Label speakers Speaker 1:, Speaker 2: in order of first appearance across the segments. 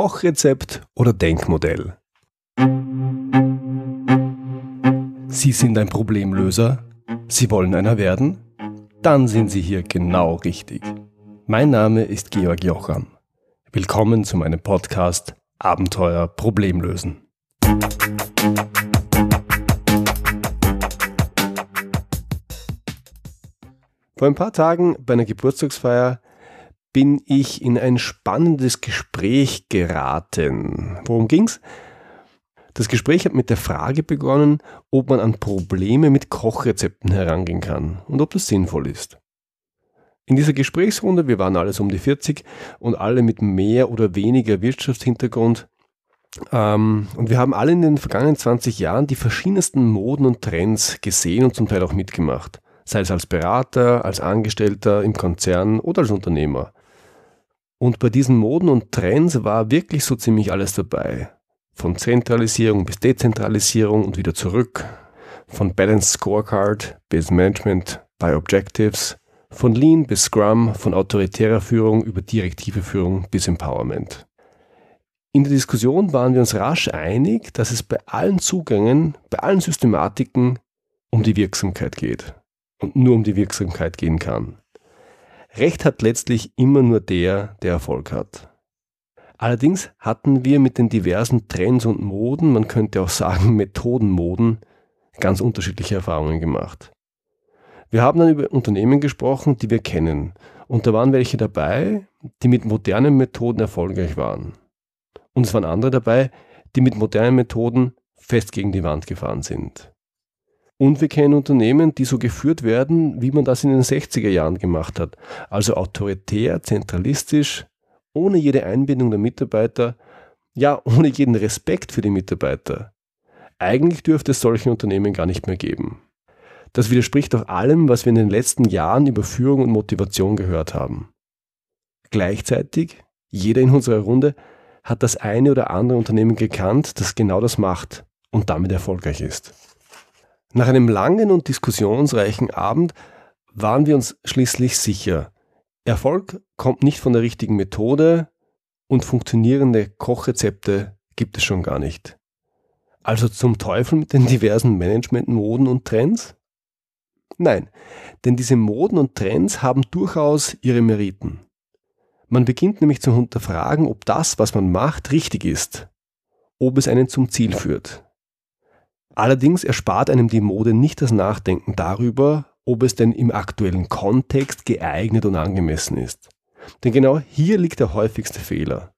Speaker 1: Kochrezept oder Denkmodell? Sie sind ein Problemlöser? Sie wollen einer werden? Dann sind Sie hier genau richtig. Mein Name ist Georg Jocham. Willkommen zu meinem Podcast Abenteuer Problemlösen. Vor ein paar Tagen bei einer Geburtstagsfeier bin ich in ein spannendes Gespräch geraten. Worum ging's? Das Gespräch hat mit der Frage begonnen, ob man an Probleme mit Kochrezepten herangehen kann und ob das sinnvoll ist. In dieser Gesprächsrunde, wir waren alles um die 40 und alle mit mehr oder weniger Wirtschaftshintergrund, ähm, und wir haben alle in den vergangenen 20 Jahren die verschiedensten Moden und Trends gesehen und zum Teil auch mitgemacht. Sei es als Berater, als Angestellter im Konzern oder als Unternehmer. Und bei diesen Moden und Trends war wirklich so ziemlich alles dabei. Von Zentralisierung bis Dezentralisierung und wieder zurück. Von Balanced Scorecard bis Management by Objectives. Von Lean bis Scrum, von autoritärer Führung über direktive Führung bis Empowerment. In der Diskussion waren wir uns rasch einig, dass es bei allen Zugängen, bei allen Systematiken um die Wirksamkeit geht und nur um die Wirksamkeit gehen kann. Recht hat letztlich immer nur der, der Erfolg hat. Allerdings hatten wir mit den diversen Trends und Moden, man könnte auch sagen Methodenmoden, ganz unterschiedliche Erfahrungen gemacht. Wir haben dann über Unternehmen gesprochen, die wir kennen. Und da waren welche dabei, die mit modernen Methoden erfolgreich waren. Und es waren andere dabei, die mit modernen Methoden fest gegen die Wand gefahren sind. Und wir kennen Unternehmen, die so geführt werden, wie man das in den 60er Jahren gemacht hat. Also autoritär, zentralistisch, ohne jede Einbindung der Mitarbeiter, ja, ohne jeden Respekt für die Mitarbeiter. Eigentlich dürfte es solche Unternehmen gar nicht mehr geben. Das widerspricht auch allem, was wir in den letzten Jahren über Führung und Motivation gehört haben. Gleichzeitig, jeder in unserer Runde hat das eine oder andere Unternehmen gekannt, das genau das macht und damit erfolgreich ist. Nach einem langen und diskussionsreichen Abend waren wir uns schließlich sicher, Erfolg kommt nicht von der richtigen Methode und funktionierende Kochrezepte gibt es schon gar nicht. Also zum Teufel mit den diversen Managementmoden und Trends? Nein, denn diese Moden und Trends haben durchaus ihre Meriten. Man beginnt nämlich zu hinterfragen, ob das, was man macht, richtig ist, ob es einen zum Ziel führt. Allerdings erspart einem die Mode nicht das Nachdenken darüber, ob es denn im aktuellen Kontext geeignet und angemessen ist. Denn genau hier liegt der häufigste Fehler.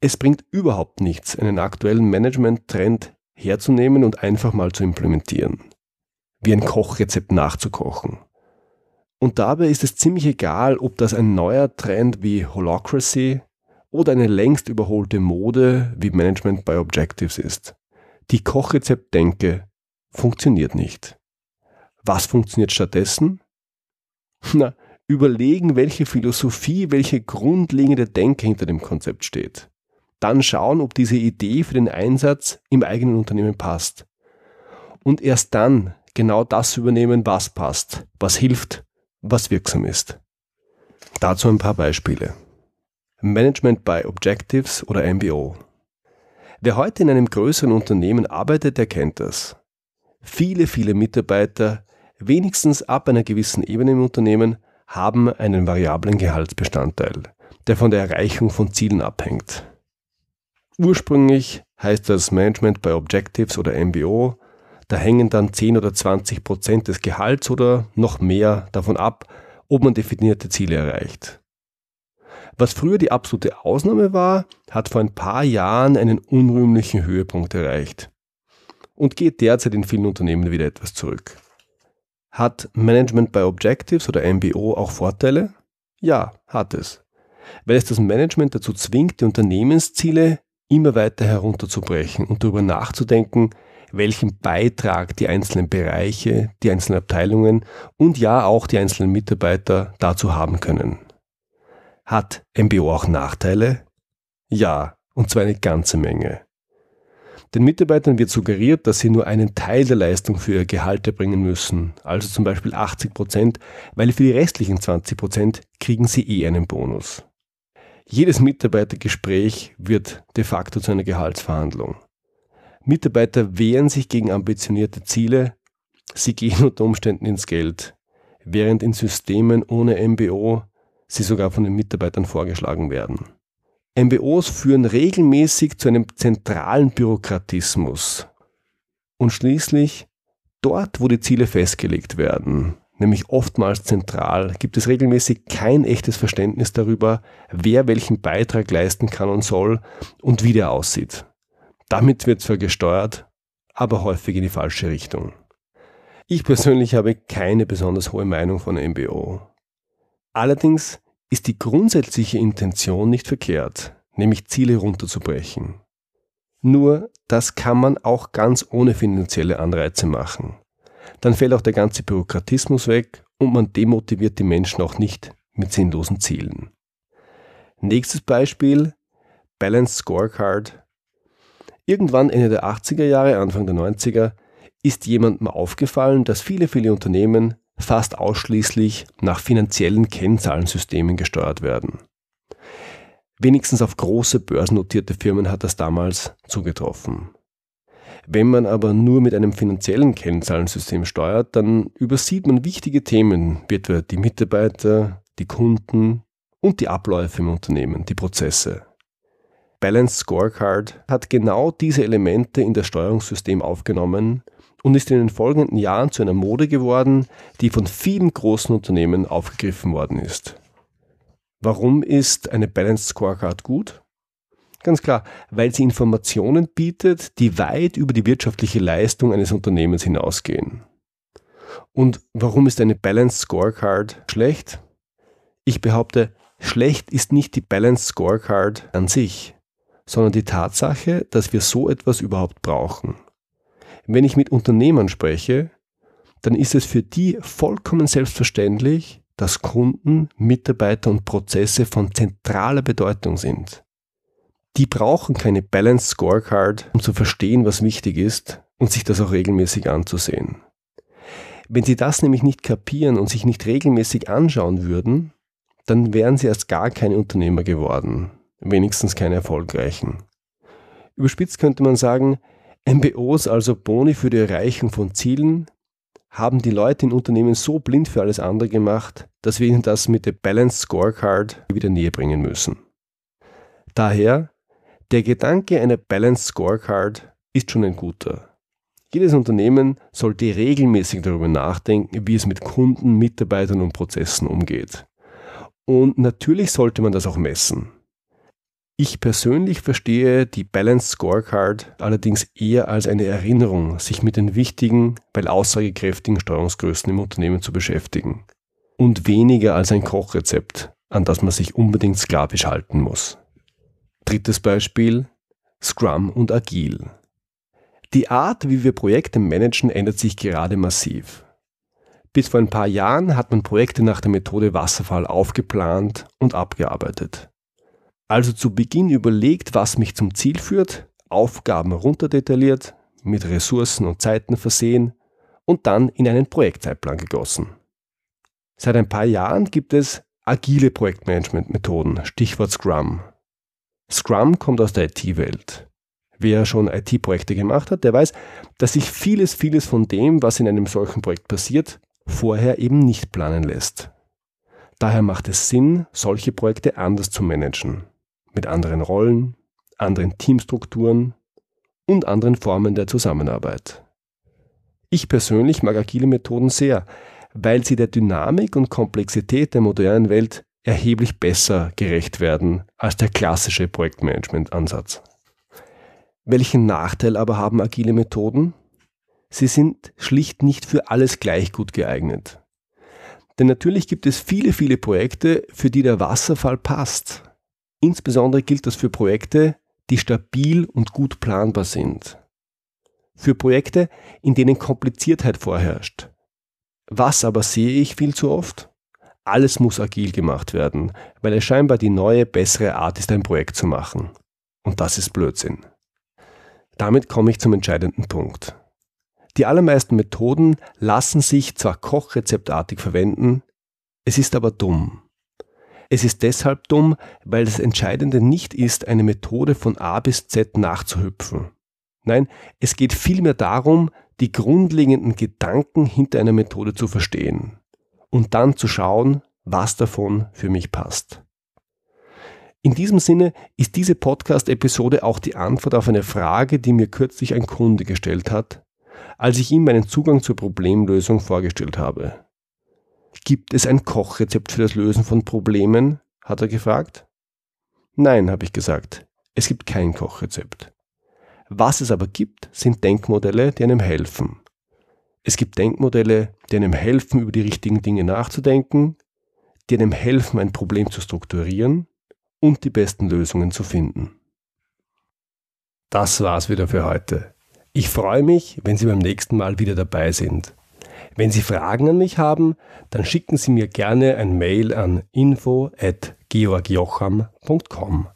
Speaker 1: Es bringt überhaupt nichts, einen aktuellen Management-Trend herzunehmen und einfach mal zu implementieren. Wie ein Kochrezept nachzukochen. Und dabei ist es ziemlich egal, ob das ein neuer Trend wie Holocracy oder eine längst überholte Mode wie Management by Objectives ist. Die Kochrezeptdenke funktioniert nicht. Was funktioniert stattdessen? Na, überlegen, welche Philosophie, welche grundlegende Denke hinter dem Konzept steht. Dann schauen, ob diese Idee für den Einsatz im eigenen Unternehmen passt. Und erst dann genau das übernehmen, was passt, was hilft, was wirksam ist. Dazu ein paar Beispiele. Management by Objectives oder MBO. Wer heute in einem größeren Unternehmen arbeitet, der kennt das. Viele, viele Mitarbeiter, wenigstens ab einer gewissen Ebene im Unternehmen, haben einen variablen Gehaltsbestandteil, der von der Erreichung von Zielen abhängt. Ursprünglich heißt das Management by Objectives oder MBO da hängen dann 10 oder 20 Prozent des Gehalts oder noch mehr davon ab, ob man definierte Ziele erreicht. Was früher die absolute Ausnahme war, hat vor ein paar Jahren einen unrühmlichen Höhepunkt erreicht und geht derzeit in vielen Unternehmen wieder etwas zurück. Hat Management by Objectives oder MBO auch Vorteile? Ja, hat es. Weil es das Management dazu zwingt, die Unternehmensziele immer weiter herunterzubrechen und darüber nachzudenken, welchen Beitrag die einzelnen Bereiche, die einzelnen Abteilungen und ja auch die einzelnen Mitarbeiter dazu haben können. Hat MBO auch Nachteile? Ja, und zwar eine ganze Menge. Den Mitarbeitern wird suggeriert, dass sie nur einen Teil der Leistung für ihr Gehalt erbringen müssen, also zum Beispiel 80 Prozent, weil für die restlichen 20 Prozent kriegen sie eh einen Bonus. Jedes Mitarbeitergespräch wird de facto zu einer Gehaltsverhandlung. Mitarbeiter wehren sich gegen ambitionierte Ziele, sie gehen unter Umständen ins Geld, während in Systemen ohne MBO sie sogar von den Mitarbeitern vorgeschlagen werden. MBOs führen regelmäßig zu einem zentralen Bürokratismus. Und schließlich, dort, wo die Ziele festgelegt werden, nämlich oftmals zentral, gibt es regelmäßig kein echtes Verständnis darüber, wer welchen Beitrag leisten kann und soll und wie der aussieht. Damit wird zwar gesteuert, aber häufig in die falsche Richtung. Ich persönlich habe keine besonders hohe Meinung von MBO. Allerdings ist die grundsätzliche Intention nicht verkehrt, nämlich Ziele runterzubrechen. Nur das kann man auch ganz ohne finanzielle Anreize machen. Dann fällt auch der ganze Bürokratismus weg und man demotiviert die Menschen auch nicht mit sinnlosen Zielen. Nächstes Beispiel, Balanced Scorecard. Irgendwann Ende der 80er Jahre, Anfang der 90er ist jemandem aufgefallen, dass viele, viele Unternehmen fast ausschließlich nach finanziellen Kennzahlensystemen gesteuert werden. Wenigstens auf große börsennotierte Firmen hat das damals zugetroffen. Wenn man aber nur mit einem finanziellen Kennzahlensystem steuert, dann übersieht man wichtige Themen, wie etwa die Mitarbeiter, die Kunden und die Abläufe im Unternehmen, die Prozesse. Balanced Scorecard hat genau diese Elemente in das Steuerungssystem aufgenommen und ist in den folgenden Jahren zu einer Mode geworden, die von vielen großen Unternehmen aufgegriffen worden ist. Warum ist eine Balanced Scorecard gut? Ganz klar, weil sie Informationen bietet, die weit über die wirtschaftliche Leistung eines Unternehmens hinausgehen. Und warum ist eine Balanced Scorecard schlecht? Ich behaupte, schlecht ist nicht die Balanced Scorecard an sich, sondern die Tatsache, dass wir so etwas überhaupt brauchen. Wenn ich mit Unternehmern spreche, dann ist es für die vollkommen selbstverständlich, dass Kunden, Mitarbeiter und Prozesse von zentraler Bedeutung sind. Die brauchen keine Balanced Scorecard, um zu verstehen, was wichtig ist und sich das auch regelmäßig anzusehen. Wenn sie das nämlich nicht kapieren und sich nicht regelmäßig anschauen würden, dann wären sie erst gar keine Unternehmer geworden, wenigstens keine erfolgreichen. Überspitzt könnte man sagen, MBOs, also Boni für die Erreichung von Zielen, haben die Leute in Unternehmen so blind für alles andere gemacht, dass wir ihnen das mit der Balanced Scorecard wieder näher bringen müssen. Daher, der Gedanke einer Balanced Scorecard ist schon ein guter. Jedes Unternehmen sollte regelmäßig darüber nachdenken, wie es mit Kunden, Mitarbeitern und Prozessen umgeht. Und natürlich sollte man das auch messen. Ich persönlich verstehe die Balanced Scorecard allerdings eher als eine Erinnerung, sich mit den wichtigen, weil aussagekräftigen Steuerungsgrößen im Unternehmen zu beschäftigen. Und weniger als ein Kochrezept, an das man sich unbedingt sklavisch halten muss. Drittes Beispiel Scrum und Agil. Die Art, wie wir Projekte managen, ändert sich gerade massiv. Bis vor ein paar Jahren hat man Projekte nach der Methode Wasserfall aufgeplant und abgearbeitet. Also zu Beginn überlegt, was mich zum Ziel führt, Aufgaben runterdetailliert, mit Ressourcen und Zeiten versehen und dann in einen Projektzeitplan gegossen. Seit ein paar Jahren gibt es agile Projektmanagement-Methoden, Stichwort Scrum. Scrum kommt aus der IT-Welt. Wer schon IT-Projekte gemacht hat, der weiß, dass sich vieles, vieles von dem, was in einem solchen Projekt passiert, vorher eben nicht planen lässt. Daher macht es Sinn, solche Projekte anders zu managen mit anderen Rollen, anderen Teamstrukturen und anderen Formen der Zusammenarbeit. Ich persönlich mag agile Methoden sehr, weil sie der Dynamik und Komplexität der modernen Welt erheblich besser gerecht werden als der klassische Projektmanagement-Ansatz. Welchen Nachteil aber haben agile Methoden? Sie sind schlicht nicht für alles gleich gut geeignet. Denn natürlich gibt es viele, viele Projekte, für die der Wasserfall passt. Insbesondere gilt das für Projekte, die stabil und gut planbar sind. Für Projekte, in denen Kompliziertheit vorherrscht. Was aber sehe ich viel zu oft? Alles muss agil gemacht werden, weil es scheinbar die neue, bessere Art ist, ein Projekt zu machen. Und das ist Blödsinn. Damit komme ich zum entscheidenden Punkt. Die allermeisten Methoden lassen sich zwar kochrezeptartig verwenden, es ist aber dumm. Es ist deshalb dumm, weil das Entscheidende nicht ist, eine Methode von A bis Z nachzuhüpfen. Nein, es geht vielmehr darum, die grundlegenden Gedanken hinter einer Methode zu verstehen und dann zu schauen, was davon für mich passt. In diesem Sinne ist diese Podcast-Episode auch die Antwort auf eine Frage, die mir kürzlich ein Kunde gestellt hat, als ich ihm meinen Zugang zur Problemlösung vorgestellt habe. Gibt es ein Kochrezept für das Lösen von Problemen? hat er gefragt. Nein, habe ich gesagt, es gibt kein Kochrezept. Was es aber gibt, sind Denkmodelle, die einem helfen. Es gibt Denkmodelle, die einem helfen, über die richtigen Dinge nachzudenken, die einem helfen, ein Problem zu strukturieren und die besten Lösungen zu finden. Das war's wieder für heute. Ich freue mich, wenn Sie beim nächsten Mal wieder dabei sind. Wenn Sie Fragen an mich haben, dann schicken Sie mir gerne ein Mail an info@georgjocham.com.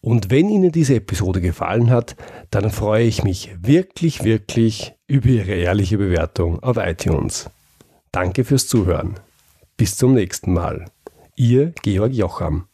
Speaker 1: Und wenn Ihnen diese Episode gefallen hat, dann freue ich mich wirklich, wirklich über Ihre ehrliche Bewertung auf iTunes. Danke fürs Zuhören. Bis zum nächsten Mal. Ihr Georg Jocham.